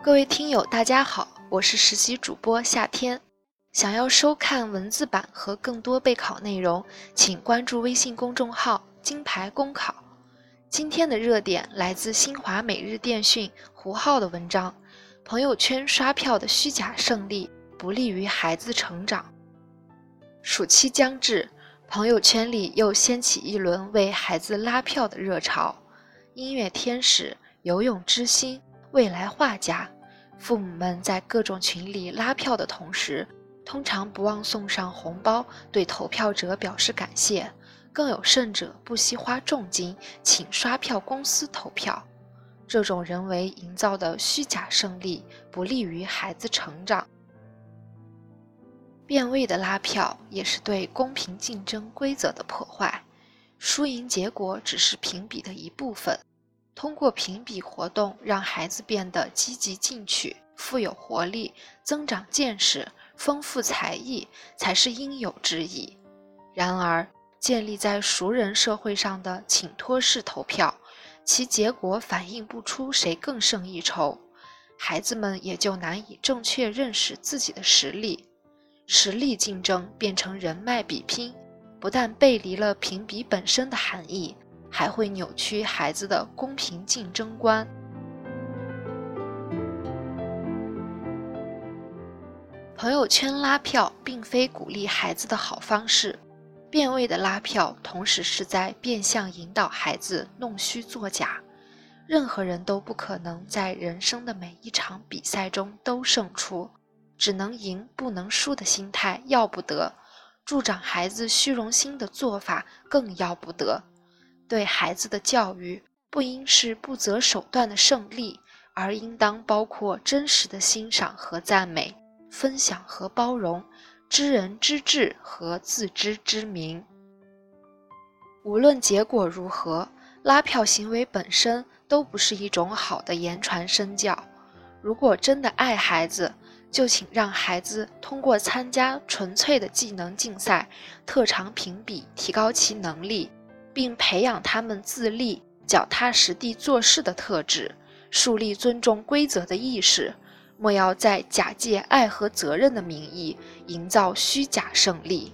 各位听友，大家好，我是实习主播夏天。想要收看文字版和更多备考内容，请关注微信公众号“金牌公考”。今天的热点来自新华每日电讯胡浩的文章：朋友圈刷票的虚假胜利不利于孩子成长。暑期将至，朋友圈里又掀起一轮为孩子拉票的热潮。音乐天使、游泳之星。未来画家，父母们在各种群里拉票的同时，通常不忘送上红包，对投票者表示感谢。更有甚者，不惜花重金请刷票公司投票。这种人为营造的虚假胜利，不利于孩子成长。变味的拉票也是对公平竞争规则的破坏。输赢结果只是评比的一部分。通过评比活动，让孩子变得积极进取、富有活力、增长见识、丰富才艺，才是应有之义。然而，建立在熟人社会上的请托式投票，其结果反映不出谁更胜一筹，孩子们也就难以正确认识自己的实力。实力竞争变成人脉比拼，不但背离了评比本身的含义。还会扭曲孩子的公平竞争观。朋友圈拉票并非鼓励孩子的好方式，变味的拉票同时是在变相引导孩子弄虚作假。任何人都不可能在人生的每一场比赛中都胜出，只能赢不能输的心态要不得，助长孩子虚荣心的做法更要不得。对孩子的教育不应是不择手段的胜利，而应当包括真实的欣赏和赞美、分享和包容、知人知智和自知之明。无论结果如何，拉票行为本身都不是一种好的言传身教。如果真的爱孩子，就请让孩子通过参加纯粹的技能竞赛、特长评比，提高其能力。并培养他们自立、脚踏实地做事的特质，树立尊重规则的意识。莫要在假借爱和责任的名义营造虚假胜利。